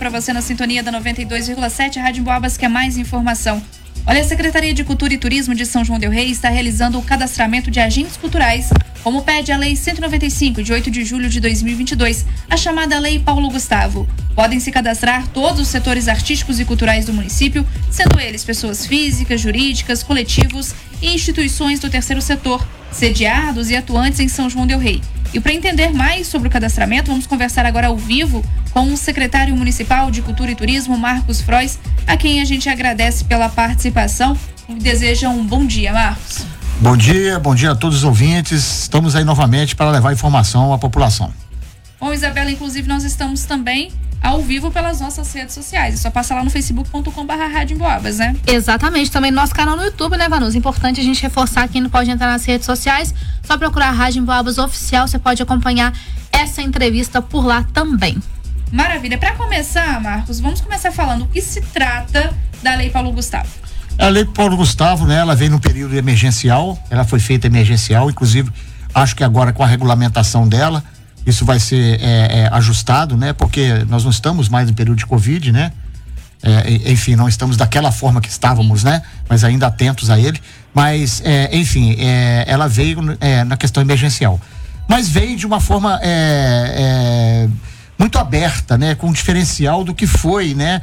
para você na sintonia da 92,7 Rádio Boabas, que é mais informação. Olha, a Secretaria de Cultura e Turismo de São João del Rei está realizando o cadastramento de agentes culturais, como pede a Lei 195, de 8 de julho de 2022, a chamada Lei Paulo Gustavo. Podem se cadastrar todos os setores artísticos e culturais do município, sendo eles pessoas físicas, jurídicas, coletivos e instituições do terceiro setor, sediados e atuantes em São João del Rei. E para entender mais sobre o cadastramento, vamos conversar agora ao vivo com o secretário municipal de Cultura e Turismo, Marcos Frois, a quem a gente agradece pela participação e deseja um bom dia, Marcos. Bom dia, bom dia a todos os ouvintes. Estamos aí novamente para levar informação à população. Bom, Isabela, inclusive nós estamos também ao vivo pelas nossas redes sociais. É só passar lá no facebook.com.br Rádio Emboabas, né? Exatamente. Também no nosso canal no YouTube, né, Vanusa? Importante a gente reforçar quem não pode entrar nas redes sociais. Só procurar Rádio Emboabas Oficial. Você pode acompanhar essa entrevista por lá também. Maravilha. Para começar, Marcos, vamos começar falando o que se trata da Lei Paulo Gustavo. A Lei Paulo Gustavo, né, ela veio no período emergencial, ela foi feita emergencial, inclusive acho que agora com a regulamentação dela, isso vai ser é, é, ajustado, né? Porque nós não estamos mais em período de Covid, né? É, enfim, não estamos daquela forma que estávamos, né? Mas ainda atentos a ele. Mas, é, enfim, é, ela veio é, na questão emergencial. Mas veio de uma forma muito aberta, né? Com um diferencial do que foi, né?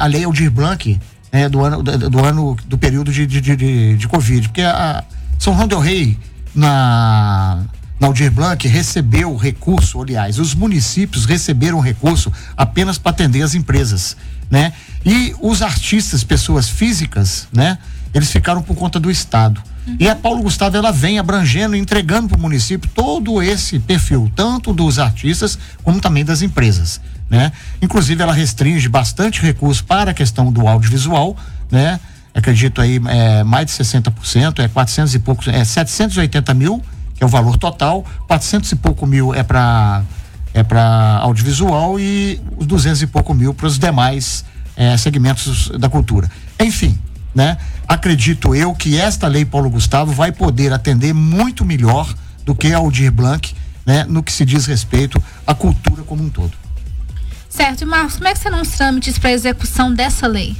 a lei Aldir Blanc, né? Do ano, do, do ano, do período de, de, de, de Covid. Porque a São João del Rei, na Aldir Blanc recebeu recurso, aliás, os municípios receberam recurso apenas para atender as empresas, né? E os artistas, pessoas físicas, né? Eles ficaram por conta do Estado. Uhum. E a Paulo Gustavo ela vem abrangendo, entregando para o município todo esse perfil, tanto dos artistas como também das empresas, né? Inclusive ela restringe bastante recurso para a questão do audiovisual, né? Acredito aí é, mais de 60%, é 400 e poucos, é 780 mil que é o valor total, 400 e pouco mil é para é para audiovisual e os 200 e pouco mil para os demais é, segmentos da cultura. Enfim, né? Acredito eu que esta lei Paulo Gustavo vai poder atender muito melhor do que a Aldir Blanc, né? No que se diz respeito à cultura como um todo. Certo, e Marcos, como é que serão os trâmites para a execução dessa lei?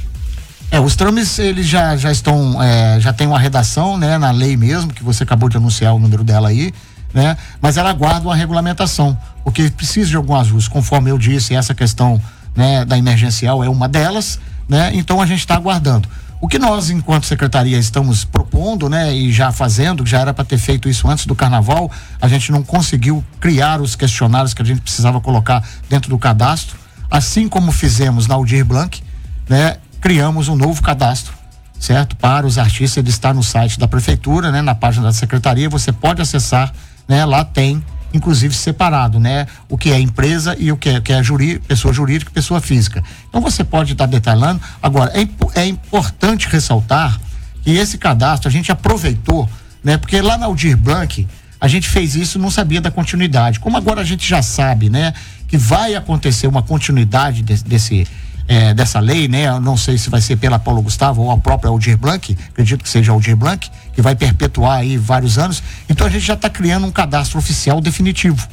É, os trâmites eles já, já estão, é, já tem uma redação, né, na lei mesmo, que você acabou de anunciar o número dela aí, né, mas ela aguarda uma regulamentação, porque precisa de algum ajuste, conforme eu disse, essa questão, né, da emergencial é uma delas, né, então a gente está aguardando. O que nós, enquanto secretaria, estamos propondo, né, e já fazendo, já era para ter feito isso antes do carnaval, a gente não conseguiu criar os questionários que a gente precisava colocar dentro do cadastro, assim como fizemos na Aldir Blanc, né, criamos um novo cadastro, certo? Para os artistas, ele está no site da prefeitura, né? Na página da secretaria, você pode acessar, né? Lá tem, inclusive separado, né? O que é empresa e o que é, que é juri, pessoa jurídica e pessoa física. Então você pode estar detalhando. Agora, é, é importante ressaltar que esse cadastro a gente aproveitou, né? Porque lá na Aldir Blanc, a gente fez isso não sabia da continuidade. Como agora a gente já sabe, né? Que vai acontecer uma continuidade desse, desse é, dessa lei, né? Eu não sei se vai ser pela Paulo Gustavo ou a própria Aldir Blanc, acredito que seja Aldir Blanc, que vai perpetuar aí vários anos. Então a gente já está criando um cadastro oficial definitivo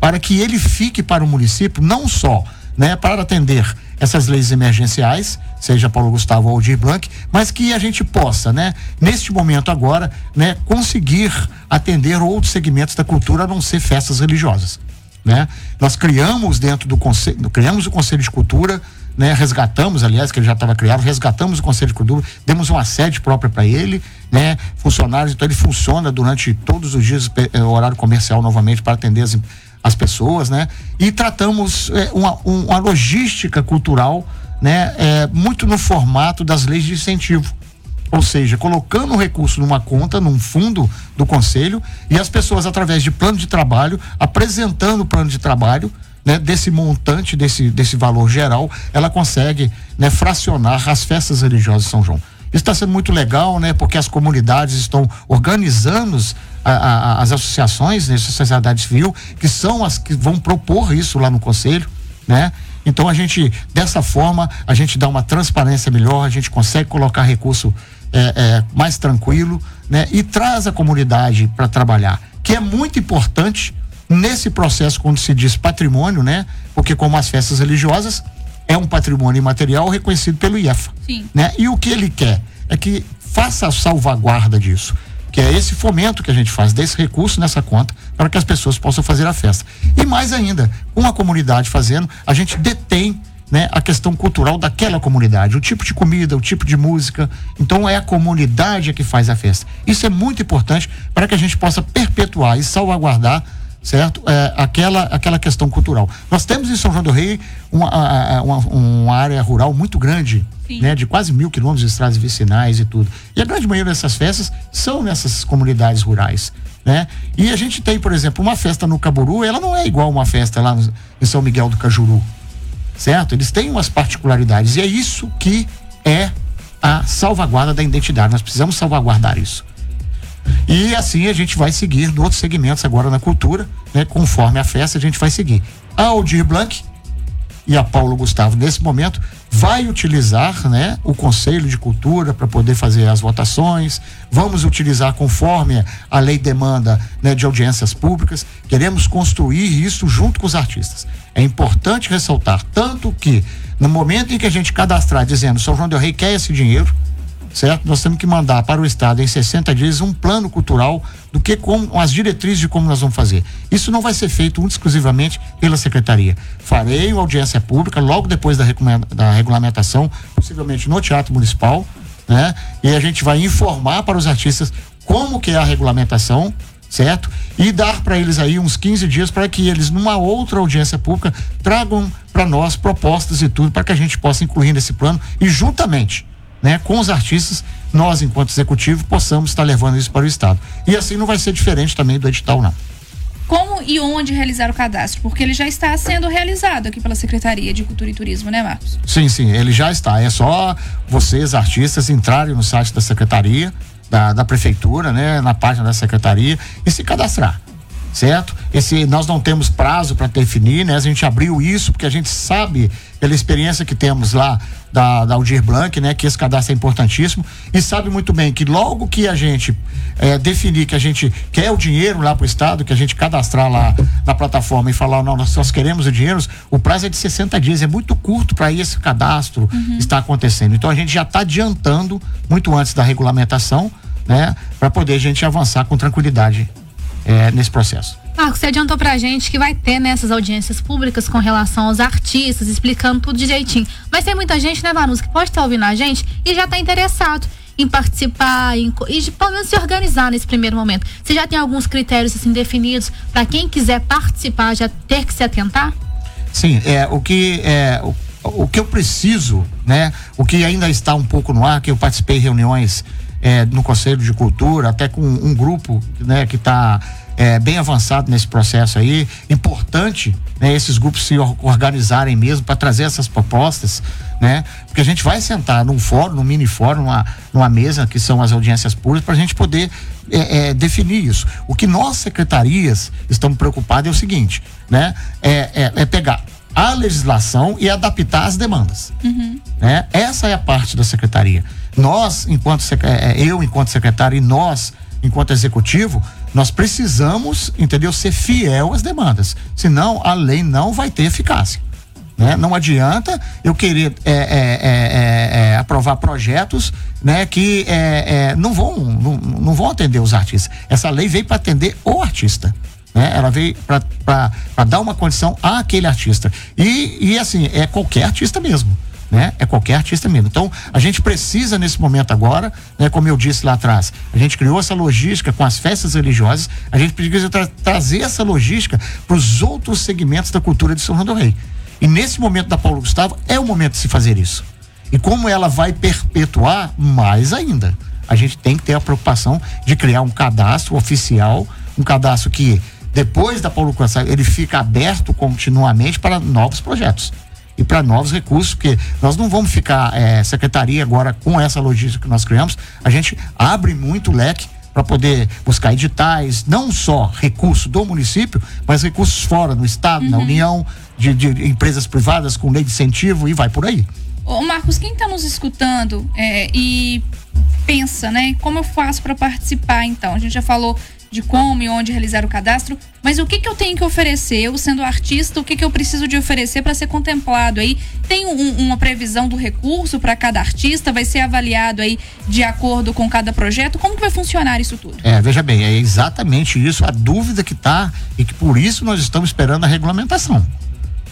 para que ele fique para o município não só, né, para atender essas leis emergenciais, seja Paulo Gustavo ou Aldir Blanc, mas que a gente possa, né, neste momento agora, né, conseguir atender outros segmentos da cultura a não ser festas religiosas, né? Nós criamos dentro do conselho, criamos o Conselho de Cultura, né? Resgatamos, aliás, que ele já estava criado, resgatamos o Conselho de Cultura, demos uma sede própria para ele, né? Funcionários, então ele funciona durante todos os dias, eh, horário comercial novamente para atender as, as pessoas, né? E tratamos eh, uma, uma logística cultural, né? Eh, muito no formato das leis de incentivo. Ou seja, colocando o recurso numa conta, num fundo do conselho, e as pessoas, através de plano de trabalho, apresentando o plano de trabalho, né, desse montante, desse, desse valor geral, ela consegue né, fracionar as festas religiosas de São João. Isso está sendo muito legal, né? Porque as comunidades estão organizando as associações, né, sociedade civil, que são as que vão propor isso lá no conselho, né? Então a gente, dessa forma, a gente dá uma transparência melhor, a gente consegue colocar recurso é, é, mais tranquilo, né? E traz a comunidade para trabalhar, que é muito importante Nesse processo, quando se diz patrimônio, né? Porque como as festas religiosas é um patrimônio imaterial reconhecido pelo IEFA. Sim. Né? E o que ele quer é que faça a salvaguarda disso que é esse fomento que a gente faz desse recurso nessa conta para que as pessoas possam fazer a festa. E mais ainda, com a comunidade fazendo, a gente detém né, a questão cultural daquela comunidade, o tipo de comida, o tipo de música. Então é a comunidade que faz a festa. Isso é muito importante para que a gente possa perpetuar e salvaguardar certo? É, aquela, aquela questão cultural. Nós temos em São João do Rei uma, uma, uma área rural muito grande, né? De quase mil quilômetros de estradas vicinais e tudo. E a grande maioria dessas festas são nessas comunidades rurais, né? E a gente tem, por exemplo, uma festa no Caburu, ela não é igual uma festa lá no, em São Miguel do Cajuru, certo? Eles têm umas particularidades e é isso que é a salvaguarda da identidade. Nós precisamos salvaguardar isso. E assim a gente vai seguir outros segmentos agora na cultura, né? Conforme a festa, a gente vai seguir. A Aldir Blanc e a Paulo Gustavo, nesse momento, vai utilizar né, o Conselho de Cultura para poder fazer as votações. Vamos utilizar conforme a lei demanda né, de audiências públicas. Queremos construir isso junto com os artistas. É importante ressaltar, tanto que no momento em que a gente cadastrar dizendo São João del Rei quer esse dinheiro, certo? Nós temos que mandar para o Estado em 60 dias um plano cultural do que com as diretrizes de como nós vamos fazer. Isso não vai ser feito exclusivamente pela Secretaria. Farei uma audiência pública logo depois da, da regulamentação, possivelmente no Teatro Municipal, né? E a gente vai informar para os artistas como que é a regulamentação, certo? E dar para eles aí uns 15 dias para que eles, numa outra audiência pública, tragam para nós propostas e tudo para que a gente possa incluir nesse plano e juntamente né, com os artistas, nós, enquanto executivo, possamos estar levando isso para o Estado. E assim não vai ser diferente também do edital, não. Como e onde realizar o cadastro? Porque ele já está sendo realizado aqui pela Secretaria de Cultura e Turismo, né, Marcos? Sim, sim, ele já está. É só vocês, artistas, entrarem no site da Secretaria, da, da Prefeitura, né, na página da Secretaria e se cadastrar certo? Esse nós não temos prazo para definir, né? A gente abriu isso porque a gente sabe pela experiência que temos lá da, da Aldir Blanc, né? Que esse cadastro é importantíssimo e sabe muito bem que logo que a gente é, definir que a gente quer o dinheiro lá para o estado, que a gente cadastrar lá na plataforma e falar não, nós, nós queremos o dinheiro, o prazo é de 60 dias, é muito curto para esse cadastro uhum. estar acontecendo. Então a gente já está adiantando muito antes da regulamentação, né? Para poder a gente avançar com tranquilidade é, nesse processo. Marcos, você adiantou pra gente que vai ter nessas audiências públicas com relação aos artistas, explicando tudo direitinho. Mas tem muita gente, né, Vanus, que pode estar ouvindo a gente e já está interessado em participar em, e pelo menos se organizar nesse primeiro momento. Você já tem alguns critérios assim definidos para quem quiser participar já ter que se atentar? Sim, é o que é o, o que eu preciso, né? O que ainda está um pouco no ar, que eu participei de reuniões é, no Conselho de Cultura, até com um grupo né, que está é, bem avançado nesse processo aí. Importante né, esses grupos se organizarem mesmo para trazer essas propostas, né? Porque a gente vai sentar num fórum, num mini fórum, numa, numa mesa que são as audiências públicas, para a gente poder é, é, definir isso. O que nós, secretarias, estamos preocupados é o seguinte, né? É, é, é pegar a legislação e adaptar as demandas. Uhum. Né? Essa é a parte da secretaria. Nós, enquanto é, é, eu, enquanto secretário, e nós, enquanto executivo, nós precisamos, entendeu, ser fiel às demandas. Senão a lei não vai ter eficácia. Né? Não adianta eu querer é, é, é, é aprovar projetos né, que não, vão, não, não vão atender os artistas. Essa lei veio para atender o artista. Né? Ela veio para dar uma condição àquele artista. E, e assim, é qualquer artista mesmo né? É qualquer artista mesmo. Então, a gente precisa nesse momento agora, né? Como eu disse lá atrás, a gente criou essa logística com as festas religiosas, a gente precisa tra trazer essa logística para os outros segmentos da cultura de São João do Rei. E nesse momento da Paulo Gustavo é o momento de se fazer isso. E como ela vai perpetuar mais ainda, a gente tem que ter a preocupação de criar um cadastro oficial, um cadastro que depois da Paulo Gustavo ele fica aberto continuamente para novos projetos e para novos recursos, porque nós não vamos ficar é, secretaria agora com essa logística que nós criamos, a gente abre muito leque para poder buscar editais, não só recursos do município, mas recursos fora, no estado, uhum. na União, de, de, empresas privadas com lei de incentivo e vai por aí. Ô Marcos, quem está nos escutando é, e pensa, né? Como eu faço para participar então? A gente já falou de como e onde realizar o cadastro, mas o que, que eu tenho que oferecer? Eu, sendo artista, o que, que eu preciso de oferecer para ser contemplado aí? Tem um, uma previsão do recurso para cada artista? Vai ser avaliado aí de acordo com cada projeto? Como que vai funcionar isso tudo? É, veja bem, é exatamente isso a dúvida que está e que por isso nós estamos esperando a regulamentação.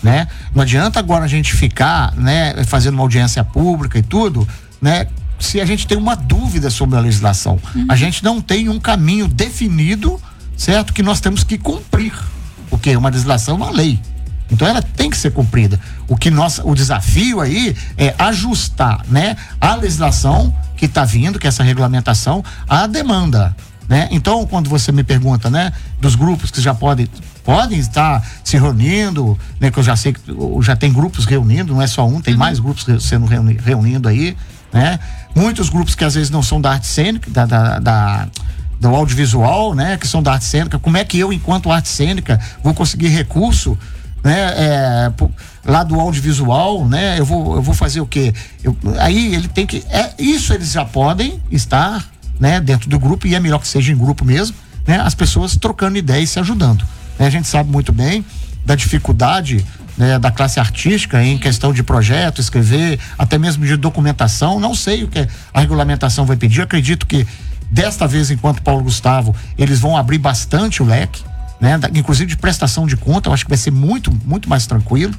Né? Não adianta agora a gente ficar, né, fazendo uma audiência pública e tudo, né, se a gente tem uma dúvida sobre a legislação. Uhum. A gente não tem um caminho definido, certo? Que nós temos que cumprir. Porque uma legislação é uma lei. Então ela tem que ser cumprida. O que nós, o desafio aí é ajustar, né, a legislação que está vindo, que é essa regulamentação, à demanda, né? Então quando você me pergunta, né, dos grupos que já podem podem estar se reunindo, né, que eu já sei que já tem grupos reunindo, não é só um, tem uhum. mais grupos sendo reuni, reunindo aí, né? Muitos grupos que às vezes não são da arte cênica, da, da, da do audiovisual, né, que são da arte cênica, como é que eu, enquanto arte cênica, vou conseguir recurso, né, é, lá do audiovisual, né, eu vou, eu vou fazer o quê? Eu, aí ele tem que, é, isso eles já podem estar, né, dentro do grupo, e é melhor que seja em grupo mesmo, né, as pessoas trocando ideias e se ajudando. Né, a gente sabe muito bem da dificuldade né, da classe artística em questão de projeto, escrever, até mesmo de documentação. Não sei o que a regulamentação vai pedir. acredito que desta vez, enquanto Paulo Gustavo, eles vão abrir bastante o leque, né, inclusive de prestação de conta. Eu acho que vai ser muito, muito mais tranquilo,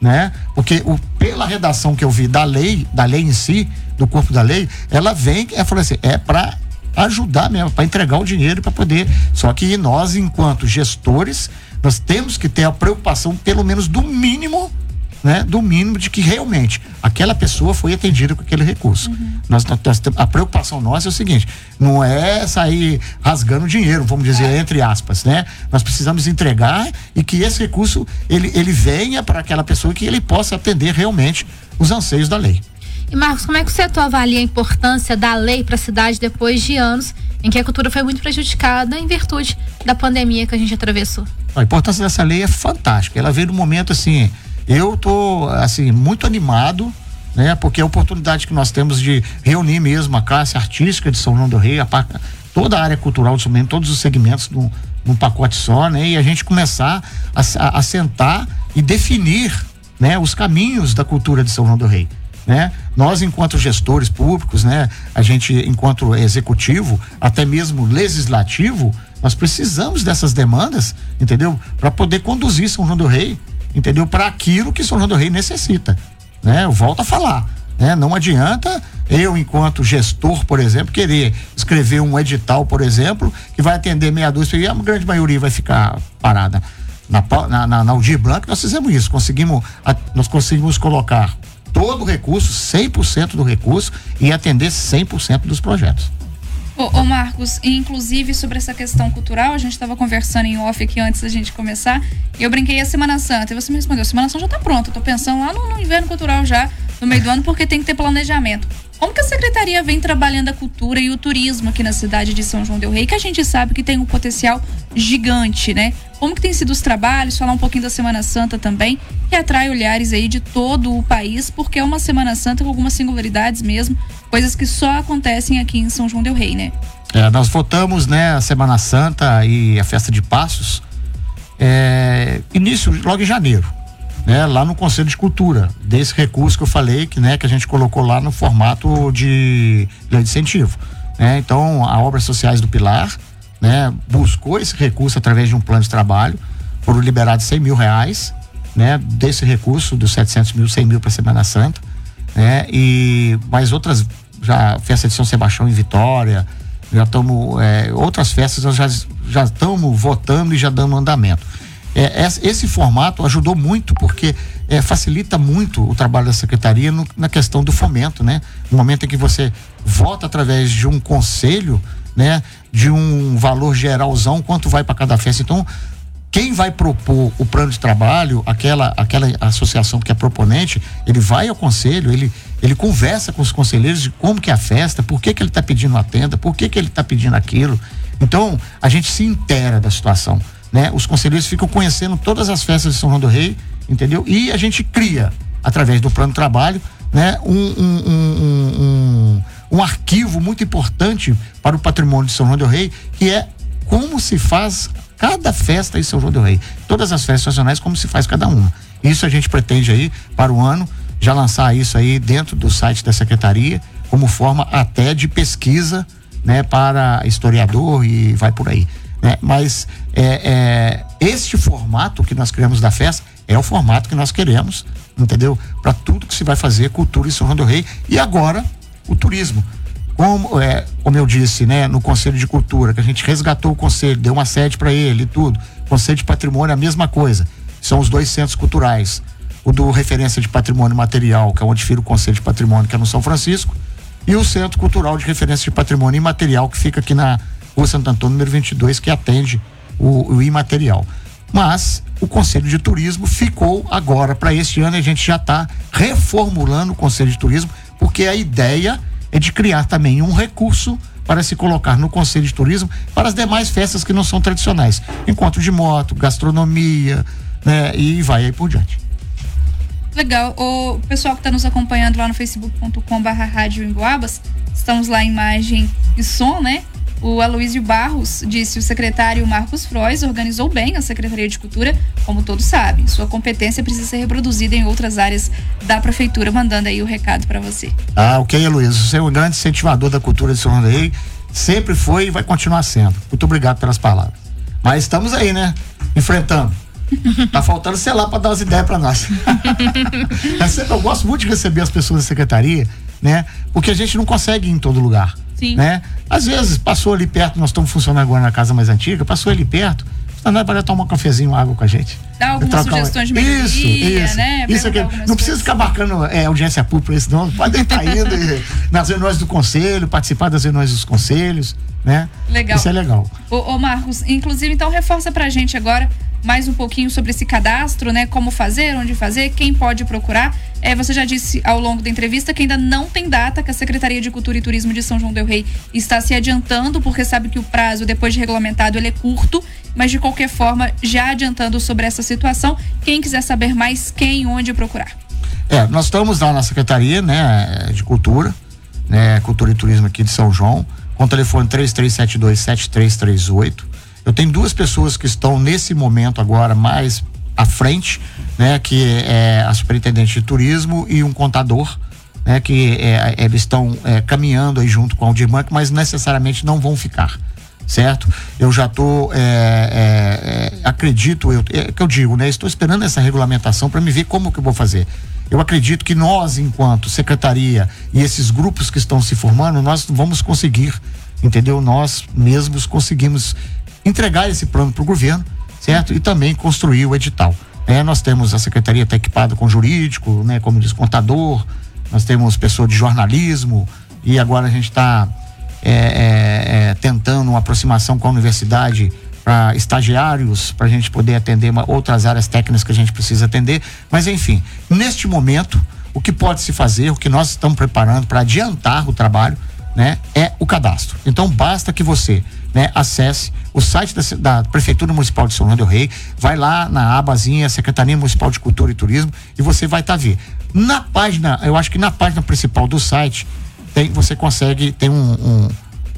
né? Porque o, pela redação que eu vi da lei, da lei em si, do corpo da lei, ela vem, é, assim, é para ajudar mesmo, para entregar o dinheiro para poder. Só que nós, enquanto gestores, nós temos que ter a preocupação, pelo menos do mínimo, né, do mínimo de que realmente aquela pessoa foi atendida com aquele recurso. Uhum. Nós, nós, a preocupação nossa é o seguinte: não é sair rasgando dinheiro, vamos dizer é. entre aspas, né? Nós precisamos entregar e que esse recurso ele, ele venha para aquela pessoa que ele possa atender realmente os anseios da lei. E Marcos, como é que o setor avalia a importância da lei para a cidade depois de anos em que a cultura foi muito prejudicada em virtude da pandemia que a gente atravessou? A importância dessa lei é fantástica. Ela veio no momento assim, eu tô assim muito animado, né? Porque a oportunidade que nós temos de reunir mesmo a classe artística de São João do Rei, a, toda a área cultural de São todos os segmentos num, num pacote só, né? E a gente começar a, a, a sentar e definir, né? Os caminhos da cultura de São João do Rei né? Nós, enquanto gestores públicos, né? A gente, enquanto executivo, até mesmo legislativo, nós precisamos dessas demandas, entendeu? Para poder conduzir São João do Rei, entendeu? Para aquilo que São João do Rei necessita, né? Eu volto a falar, né? Não adianta eu, enquanto gestor, por exemplo, querer escrever um edital, por exemplo, que vai atender meia dúzia e a grande maioria vai ficar parada. Na, na, na, na Blanc nós fizemos isso, conseguimos, nós conseguimos colocar todo o recurso, 100% do recurso e atender 100% dos projetos. Ô, ô, Marcos, inclusive sobre essa questão cultural, a gente estava conversando em off aqui antes da gente começar, e eu brinquei a Semana Santa, e você me respondeu, Semana Santa já está pronta, tô pensando lá no, no inverno cultural já, no meio do ano, porque tem que ter planejamento. Como que a secretaria vem trabalhando a cultura e o turismo aqui na cidade de São João del Rei, que a gente sabe que tem um potencial gigante, né? Como que tem sido os trabalhos, falar um pouquinho da Semana Santa também, que atrai olhares aí de todo o país, porque é uma Semana Santa com algumas singularidades mesmo, coisas que só acontecem aqui em São João del Rei, né? É, nós votamos, né, a Semana Santa e a Festa de Passos, é, início logo em janeiro né, lá no Conselho de Cultura, desse recurso que eu falei, que, né, que a gente colocou lá no formato de lei de incentivo. Né? Então, a Obras Sociais do Pilar né, buscou esse recurso através de um plano de trabalho, foram liberados 100 mil reais, né, desse recurso, dos 700 mil, 100 mil para Semana Santa, né, e mais outras, já festa de São Sebastião em Vitória, já estamos, é, outras festas nós já estamos votando e já dando andamento. É, esse formato ajudou muito porque é, facilita muito o trabalho da secretaria no, na questão do fomento, né? No momento em que você vota através de um conselho, né? De um valor geralzão, quanto vai para cada festa. Então, quem vai propor o plano de trabalho, aquela, aquela associação que é proponente, ele vai ao conselho, ele, ele conversa com os conselheiros de como que é a festa, por que, que ele está pedindo a tenda, por que, que ele está pedindo aquilo. Então, a gente se intera da situação né? Os conselheiros ficam conhecendo todas as festas de São João do Rei, entendeu? E a gente cria, através do plano de trabalho, né? Um, um, um, um, arquivo muito importante para o patrimônio de São João do Rei, que é como se faz cada festa em São João del Rei. Todas as festas nacionais, como se faz cada uma. Isso a gente pretende aí para o ano já lançar isso aí dentro do site da secretaria, como forma até de pesquisa, né, para historiador e vai por aí. Né? Mas é, é, este formato que nós criamos da festa é o formato que nós queremos, entendeu? Para tudo que se vai fazer, cultura em São João do Rei e agora o turismo. Como, é, como eu disse, né, no Conselho de Cultura, que a gente resgatou o conselho, deu uma sede para ele e tudo. Conselho de Patrimônio a mesma coisa. São os dois centros culturais. O do Referência de Patrimônio Material, que é onde fica o Conselho de Patrimônio, que é no São Francisco, e o Centro Cultural de Referência de Patrimônio Imaterial, que fica aqui na Rua Santo Antônio, número 22, que atende o, o imaterial. Mas o Conselho de Turismo ficou agora para este ano e a gente já está reformulando o Conselho de Turismo, porque a ideia é de criar também um recurso para se colocar no Conselho de Turismo para as demais festas que não são tradicionais. Encontro de moto, gastronomia, né? E vai aí por diante. Legal. O pessoal que está nos acompanhando lá no facebook.com barra rádio Emboabas, estamos lá em imagem e som, né? O Aloysio Barros disse: o secretário Marcos Frois organizou bem a Secretaria de Cultura, como todos sabem. Sua competência precisa ser reproduzida em outras áreas da prefeitura, mandando aí o recado para você. Ah, ok, Aloysio. Você é um grande incentivador da cultura de São Rei. Sempre foi e vai continuar sendo. Muito obrigado pelas palavras. Mas estamos aí, né? Enfrentando. Tá faltando, sei lá, para dar umas ideias para nós. Eu gosto muito de receber as pessoas da secretaria, né? Porque a gente não consegue ir em todo lugar. Sim. Né? Às vezes, passou ali perto, nós estamos funcionando agora na casa mais antiga, passou ali perto, não é para tomar um cafezinho, água com a gente. Dá algumas sugestões de melhoria, Isso, isso. Né? Isso aqui. Não precisa ficar marcando é, audiência pública isso, não. Pode estar indo nas reuniões do conselho, participar das reuniões dos conselhos, né? Legal. Isso é legal. Ô, ô Marcos, inclusive, então reforça pra gente agora mais um pouquinho sobre esse cadastro, né? Como fazer, onde fazer, quem pode procurar. É, você já disse ao longo da entrevista que ainda não tem data, que a Secretaria de Cultura e Turismo de São João del Rei está se adiantando, porque sabe que o prazo, depois de regulamentado, ele é curto, mas de qualquer forma, já adiantando sobre essa situação, quem quiser saber mais, quem onde procurar. É, nós estamos lá na Secretaria, né, de Cultura, né, Cultura e Turismo aqui de São João, com o telefone 3372 7338 eu tenho duas pessoas que estão nesse momento agora mais à frente, né? Que é a superintendente de turismo e um contador, né? Que é, eles estão é, caminhando aí junto com a Aldir Bank, mas necessariamente não vão ficar certo? Eu já estou, é, é, é, acredito, eu, é que eu digo, né? Estou esperando essa regulamentação para me ver como que eu vou fazer. Eu acredito que nós, enquanto secretaria e esses grupos que estão se formando, nós vamos conseguir, entendeu? Nós mesmos conseguimos entregar esse plano para o governo, certo? E também construir o edital. É, nós temos a secretaria até equipada com jurídico, né, como diz contador, nós temos pessoa de jornalismo e agora a gente está é, é, é, tentando uma aproximação com a universidade para estagiários, para a gente poder atender uma, outras áreas técnicas que a gente precisa atender. Mas enfim, neste momento, o que pode se fazer, o que nós estamos preparando para adiantar o trabalho, né, é o cadastro. Então basta que você né, acesse o site da, da, Prefeitura Municipal de São João del Rei, vai lá na abazinha Secretaria Municipal de Cultura e Turismo e você vai estar tá ver. Na página, eu acho que na página principal do site, tem, você consegue, tem um,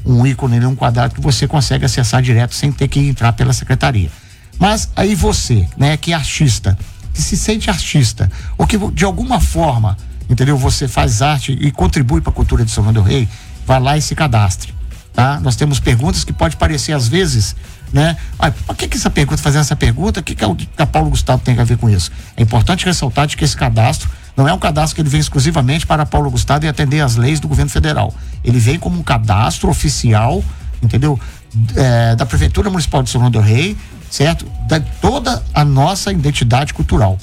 um, um ícone, um quadrado que você consegue acessar direto sem ter que entrar pela secretaria. Mas aí você, né, que é artista, que se sente artista, ou que de alguma forma, entendeu? Você faz arte e contribui para a cultura de São João del Rei, vai lá e se cadastre tá? Nós temos perguntas que pode parecer às vezes, né? Ah, por que que essa pergunta, fazendo essa pergunta, o que que, é o, que a Paulo Gustavo tem a ver com isso? É importante ressaltar de que esse cadastro não é um cadastro que ele vem exclusivamente para Paulo Gustavo e atender às leis do governo federal. Ele vem como um cadastro oficial, entendeu? É, da Prefeitura Municipal de São João del Rei, certo? Da toda a nossa identidade cultural.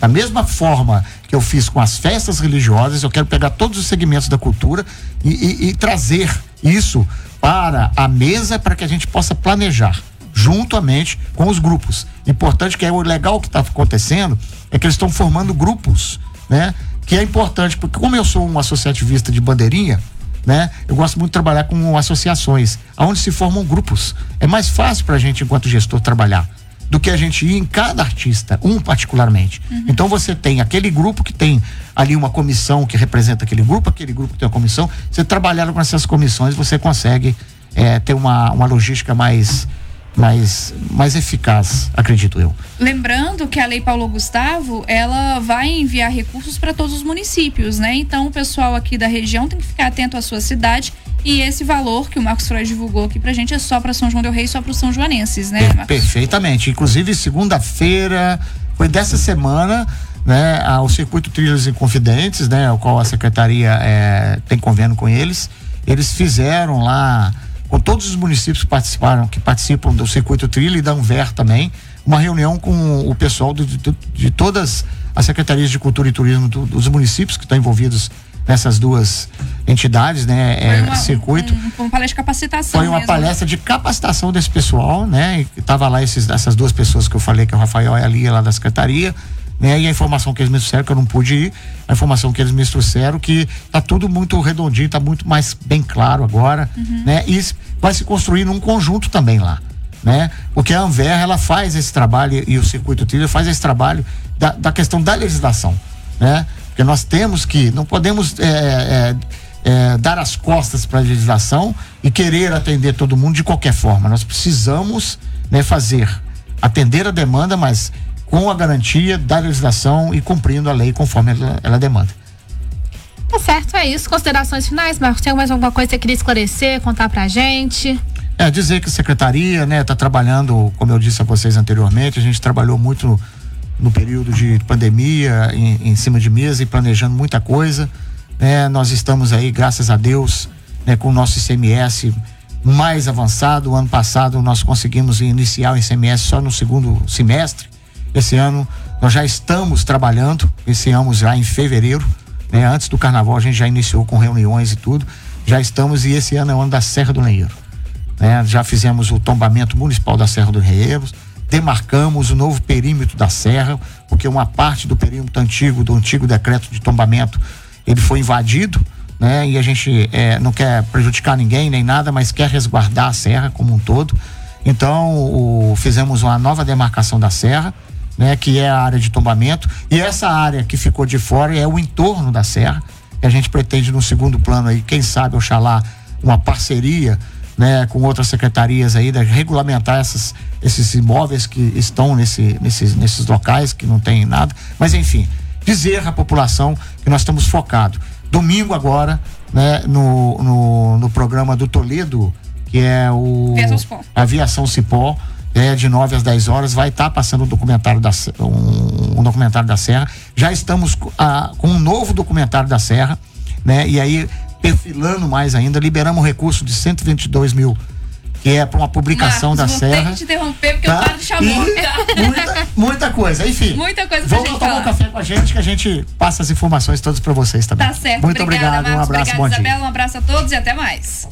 Da mesma forma que eu fiz com as festas religiosas, eu quero pegar todos os segmentos da cultura e, e, e trazer isso para a mesa para que a gente possa planejar juntamente com os grupos. Importante que é o legal que está acontecendo é que eles estão formando grupos, né? Que é importante, porque como eu sou um associativista de bandeirinha, né? Eu gosto muito de trabalhar com associações, onde se formam grupos. É mais fácil para a gente, enquanto gestor, trabalhar do que a gente ir em cada artista, um particularmente. Uhum. Então você tem aquele grupo que tem ali uma comissão que representa aquele grupo, aquele grupo que tem uma comissão. Você trabalhando com essas comissões, você consegue é, ter uma, uma logística mais mais, mais eficaz, acredito eu. Lembrando que a Lei Paulo Gustavo, ela vai enviar recursos para todos os municípios, né? Então o pessoal aqui da região tem que ficar atento à sua cidade e esse valor que o Marcos Freud divulgou aqui pra gente é só para São João del Rei, só para os São Joanenses, né, Marcos? Perfeitamente. Inclusive, segunda-feira, foi dessa semana, né, ao Circuito Trilhos Inconfidentes, né, o qual a secretaria é, tem convênio com eles. Eles fizeram lá, com todos os municípios que participaram, que participam do Circuito Trilha e da Anver também, uma reunião com o pessoal de, de, de todas as secretarias de Cultura e Turismo do, dos municípios que estão envolvidos nessas duas entidades, né? Foi uma, é, circuito. Um, uma palestra de capacitação. Foi uma mesmo. palestra de capacitação desse pessoal, né? E tava lá esses, essas duas pessoas que eu falei, que é o Rafael e a Lia lá da secretaria. Né? E a informação que eles me trouxeram, que eu não pude ir, a informação que eles me trouxeram, que tá tudo muito redondinho, tá muito mais bem claro agora, uhum. né? E vai se construir num conjunto também lá, né? Porque a Anver, ela faz esse trabalho e o Circuito Trilha faz esse trabalho da, da questão da legislação, né? Porque nós temos que, não podemos é, é, é, dar as costas para a legislação e querer atender todo mundo de qualquer forma. Nós precisamos né, fazer, atender a demanda, mas com a garantia da legislação e cumprindo a lei conforme ela, ela demanda. Tá certo, é isso. Considerações finais, Marcos. Tem mais alguma coisa que você queria esclarecer, contar pra gente? É, dizer que a secretaria, né, tá trabalhando, como eu disse a vocês anteriormente, a gente trabalhou muito no período de pandemia, em, em cima de mesa e planejando muita coisa. Né? Nós estamos aí, graças a Deus, né, com o nosso ICMS mais avançado. O ano passado nós conseguimos iniciar o ICMS só no segundo semestre. Esse ano nós já estamos trabalhando, iniciamos já em fevereiro, né? Antes do carnaval a gente já iniciou com reuniões e tudo. Já estamos e esse ano é o ano da Serra do Lenheiro. Né? Já fizemos o tombamento municipal da Serra do Lenheiro demarcamos o novo perímetro da serra, porque uma parte do perímetro antigo, do antigo decreto de tombamento, ele foi invadido, né? E a gente é, não quer prejudicar ninguém nem nada, mas quer resguardar a serra como um todo. Então, o, fizemos uma nova demarcação da serra, né? Que é a área de tombamento. E essa área que ficou de fora é o entorno da serra, que a gente pretende no segundo plano aí, quem sabe, oxalá, uma parceria né, com outras secretarias aí, de regulamentar essas, esses imóveis que estão nesse, nesses, nesses locais, que não tem nada. Mas, enfim, dizer à população que nós estamos focados. Domingo agora, né, no, no, no programa do Toledo, que é o Aviação Cipó, é, de 9 às 10 horas, vai estar tá passando o um documentário da, um, um, documentário da Serra. Já estamos ah, com um novo documentário da Serra, né? E aí perfilando mais ainda, liberamos um recurso de 122 mil que é para uma publicação Marcos, da Serra. Ter que te interromper porque tá? o padre chamou. muita, muita coisa, enfim. Muita coisa pra Vamos tomar um café com a gente que a gente passa as informações todas para vocês também. Tá certo. Muito obrigada, obrigado, Marcos, um abraço, obrigada, bom Isabela, dia. Um abraço a todos e até mais.